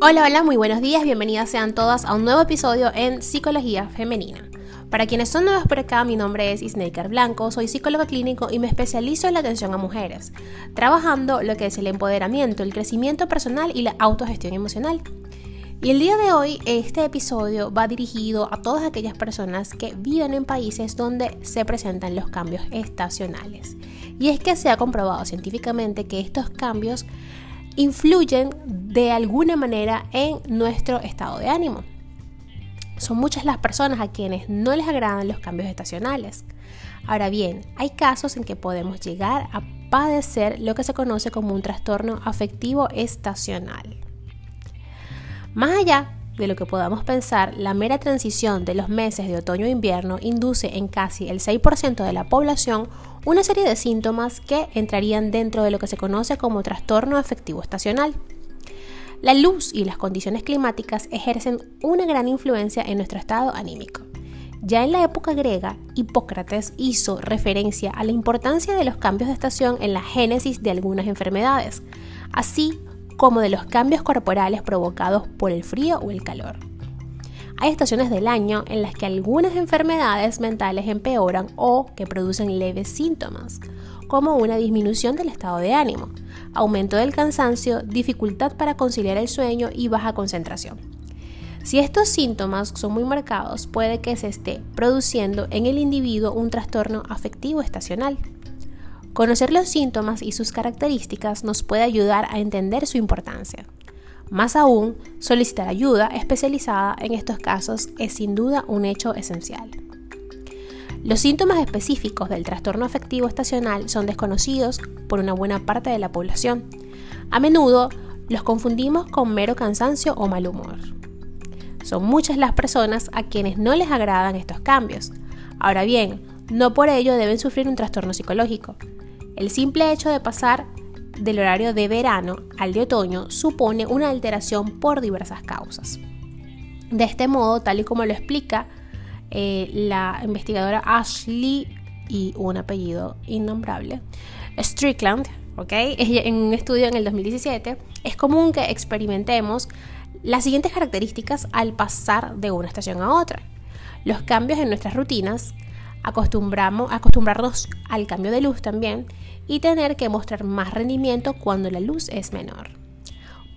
Hola, hola, muy buenos días, bienvenidas sean todas a un nuevo episodio en Psicología Femenina. Para quienes son nuevos por acá, mi nombre es Isnaker Blanco, soy psicólogo clínico y me especializo en la atención a mujeres, trabajando lo que es el empoderamiento, el crecimiento personal y la autogestión emocional. Y el día de hoy este episodio va dirigido a todas aquellas personas que viven en países donde se presentan los cambios estacionales. Y es que se ha comprobado científicamente que estos cambios influyen de alguna manera en nuestro estado de ánimo. Son muchas las personas a quienes no les agradan los cambios estacionales. Ahora bien, hay casos en que podemos llegar a padecer lo que se conoce como un trastorno afectivo estacional. Más allá de lo que podamos pensar, la mera transición de los meses de otoño e invierno induce en casi el 6% de la población una serie de síntomas que entrarían dentro de lo que se conoce como trastorno afectivo estacional. La luz y las condiciones climáticas ejercen una gran influencia en nuestro estado anímico. Ya en la época griega, Hipócrates hizo referencia a la importancia de los cambios de estación en la génesis de algunas enfermedades, así como de los cambios corporales provocados por el frío o el calor. Hay estaciones del año en las que algunas enfermedades mentales empeoran o que producen leves síntomas, como una disminución del estado de ánimo, aumento del cansancio, dificultad para conciliar el sueño y baja concentración. Si estos síntomas son muy marcados, puede que se esté produciendo en el individuo un trastorno afectivo estacional. Conocer los síntomas y sus características nos puede ayudar a entender su importancia. Más aún, solicitar ayuda especializada en estos casos es sin duda un hecho esencial. Los síntomas específicos del trastorno afectivo estacional son desconocidos por una buena parte de la población. A menudo los confundimos con mero cansancio o mal humor. Son muchas las personas a quienes no les agradan estos cambios. Ahora bien, no por ello deben sufrir un trastorno psicológico. El simple hecho de pasar del horario de verano al de otoño supone una alteración por diversas causas. De este modo, tal y como lo explica eh, la investigadora Ashley y un apellido innombrable, Strickland, en un estudio en el 2017, es común que experimentemos las siguientes características al pasar de una estación a otra. Los cambios en nuestras rutinas, acostumbramos, acostumbrarnos al cambio de luz también y tener que mostrar más rendimiento cuando la luz es menor.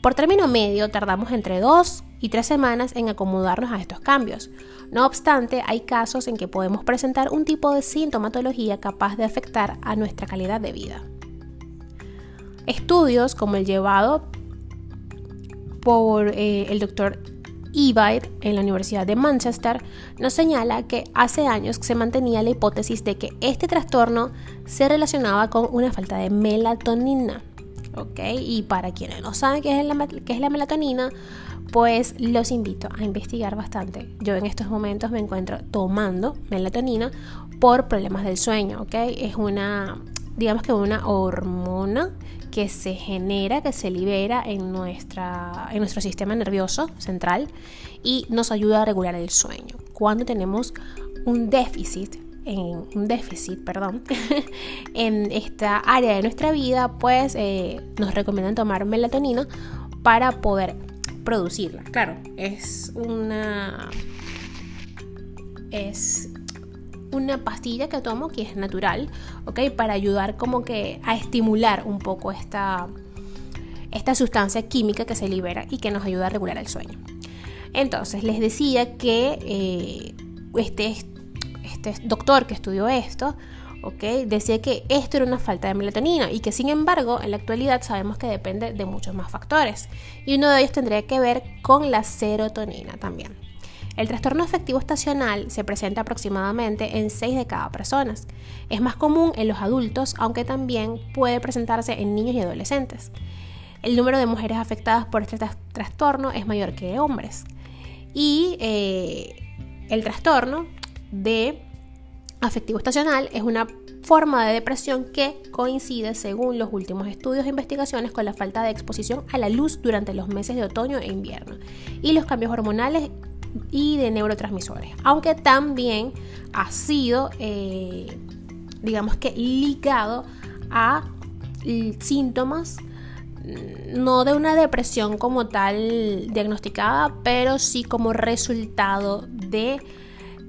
Por término medio tardamos entre dos y tres semanas en acomodarnos a estos cambios. No obstante, hay casos en que podemos presentar un tipo de sintomatología capaz de afectar a nuestra calidad de vida. Estudios como el llevado por eh, el doctor Evite en la Universidad de Manchester nos señala que hace años se mantenía la hipótesis de que este trastorno se relacionaba con una falta de melatonina. ¿ok? Y para quienes no saben qué es la, qué es la melatonina, pues los invito a investigar bastante. Yo en estos momentos me encuentro tomando melatonina por problemas del sueño, ¿ok? Es una, digamos que una hormona que se genera, que se libera en, nuestra, en nuestro sistema nervioso central y nos ayuda a regular el sueño. Cuando tenemos un déficit en un déficit, perdón, en esta área de nuestra vida, pues eh, nos recomiendan tomar melatonina para poder producirla. Claro, es una es una pastilla que tomo que es natural, ¿ok? Para ayudar como que a estimular un poco esta, esta sustancia química que se libera y que nos ayuda a regular el sueño. Entonces, les decía que eh, este, este doctor que estudió esto, ¿ok? Decía que esto era una falta de melatonina y que sin embargo en la actualidad sabemos que depende de muchos más factores y uno de ellos tendría que ver con la serotonina también. El trastorno afectivo estacional se presenta aproximadamente en 6 de cada personas. Es más común en los adultos, aunque también puede presentarse en niños y adolescentes. El número de mujeres afectadas por este trastorno es mayor que de hombres. Y eh, el trastorno de afectivo estacional es una forma de depresión que coincide, según los últimos estudios e investigaciones, con la falta de exposición a la luz durante los meses de otoño e invierno y los cambios hormonales y de neurotransmisores, aunque también ha sido, eh, digamos que, ligado a síntomas no de una depresión como tal diagnosticada, pero sí como resultado de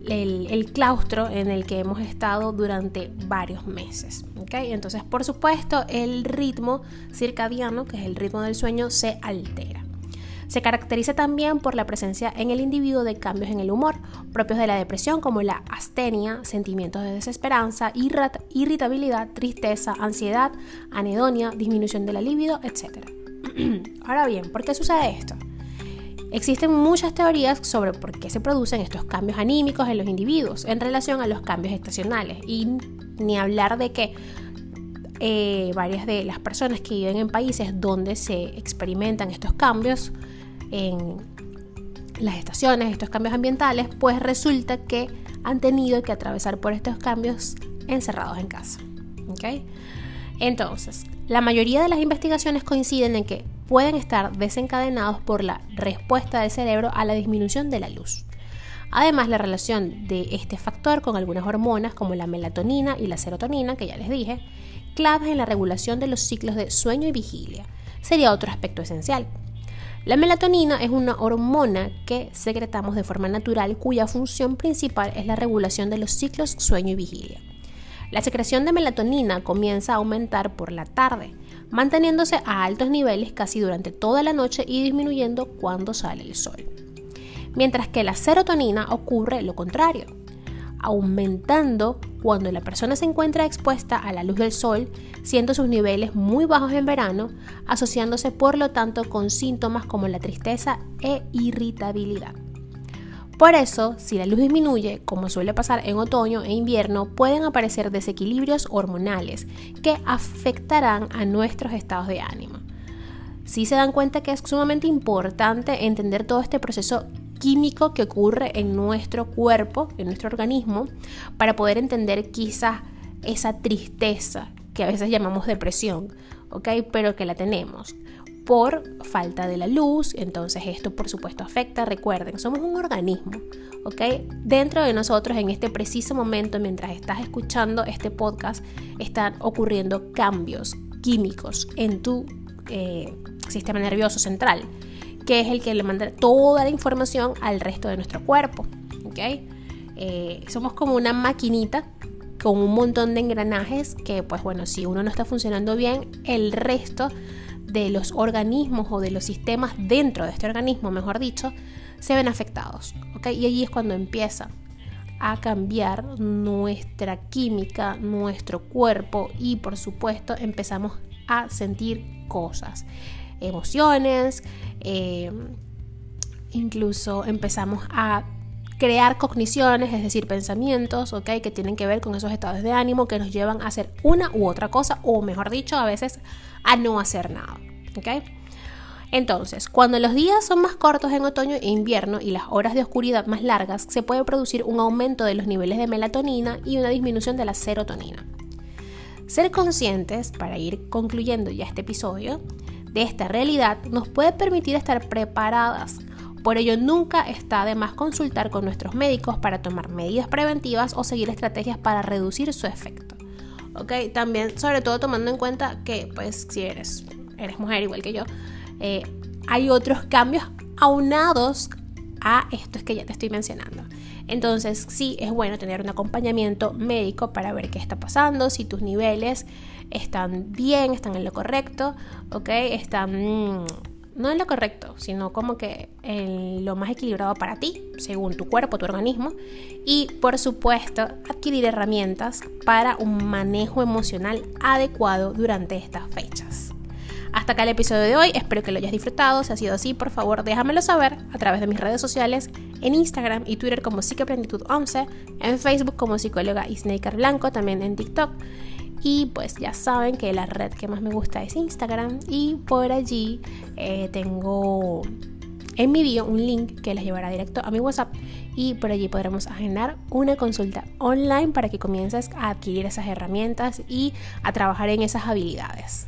el, claustro en el que hemos estado durante varios meses. Entonces, por supuesto, el ritmo circadiano, que es el ritmo del sueño, se altera. Se caracteriza también por la presencia en el individuo de cambios en el humor, propios de la depresión como la astenia, sentimientos de desesperanza, irritabilidad, tristeza, ansiedad, anedonia, disminución de la libido, etc. Ahora bien, ¿por qué sucede esto? Existen muchas teorías sobre por qué se producen estos cambios anímicos en los individuos en relación a los cambios estacionales y ni hablar de que eh, varias de las personas que viven en países donde se experimentan estos cambios en las estaciones, estos cambios ambientales, pues resulta que han tenido que atravesar por estos cambios encerrados en casa. Entonces, la mayoría de las investigaciones coinciden en que pueden estar desencadenados por la respuesta del cerebro a la disminución de la luz. Además, la relación de este factor con algunas hormonas como la melatonina y la serotonina, que ya les dije, claves en la regulación de los ciclos de sueño y vigilia, sería otro aspecto esencial. La melatonina es una hormona que secretamos de forma natural cuya función principal es la regulación de los ciclos sueño y vigilia. La secreción de melatonina comienza a aumentar por la tarde, manteniéndose a altos niveles casi durante toda la noche y disminuyendo cuando sale el sol. Mientras que la serotonina ocurre lo contrario aumentando cuando la persona se encuentra expuesta a la luz del sol, siendo sus niveles muy bajos en verano, asociándose por lo tanto con síntomas como la tristeza e irritabilidad. Por eso, si la luz disminuye, como suele pasar en otoño e invierno, pueden aparecer desequilibrios hormonales que afectarán a nuestros estados de ánimo. Si se dan cuenta que es sumamente importante entender todo este proceso químico que ocurre en nuestro cuerpo, en nuestro organismo, para poder entender quizás esa tristeza que a veces llamamos depresión, ¿ok? Pero que la tenemos por falta de la luz, entonces esto por supuesto afecta, recuerden, somos un organismo, ¿ok? Dentro de nosotros en este preciso momento, mientras estás escuchando este podcast, están ocurriendo cambios químicos en tu eh, sistema nervioso central que es el que le manda toda la información al resto de nuestro cuerpo. Eh, somos como una maquinita con un montón de engranajes que, pues bueno, si uno no está funcionando bien, el resto de los organismos o de los sistemas dentro de este organismo, mejor dicho, se ven afectados. Y allí es cuando empieza a cambiar nuestra química, nuestro cuerpo y por supuesto empezamos a sentir cosas emociones, eh, incluso empezamos a crear cogniciones, es decir, pensamientos, ¿ok? Que tienen que ver con esos estados de ánimo que nos llevan a hacer una u otra cosa, o mejor dicho, a veces a no hacer nada. Entonces, cuando los días son más cortos en otoño e invierno y las horas de oscuridad más largas, se puede producir un aumento de los niveles de melatonina y una disminución de la serotonina. Ser conscientes, para ir concluyendo ya este episodio, de esta realidad nos puede permitir estar preparadas. Por ello, nunca está de más consultar con nuestros médicos para tomar medidas preventivas o seguir estrategias para reducir su efecto. ¿Ok? También, sobre todo tomando en cuenta que, pues, si eres, eres mujer igual que yo, eh, hay otros cambios aunados a estos que ya te estoy mencionando. Entonces, sí, es bueno tener un acompañamiento médico para ver qué está pasando, si tus niveles están bien, están en lo correcto, ¿ok? Están mm, no en lo correcto, sino como que en lo más equilibrado para ti, según tu cuerpo, tu organismo. Y por supuesto, adquirir herramientas para un manejo emocional adecuado durante estas fechas. Hasta acá el episodio de hoy, espero que lo hayas disfrutado. Si ha sido así, por favor déjamelo saber a través de mis redes sociales, en Instagram y Twitter como Psicoplenitud11, en Facebook como psicóloga Isnaker Blanco, también en TikTok. Y pues ya saben que la red que más me gusta es Instagram y por allí eh, tengo en mi bio un link que les llevará directo a mi WhatsApp y por allí podremos agendar una consulta online para que comiences a adquirir esas herramientas y a trabajar en esas habilidades.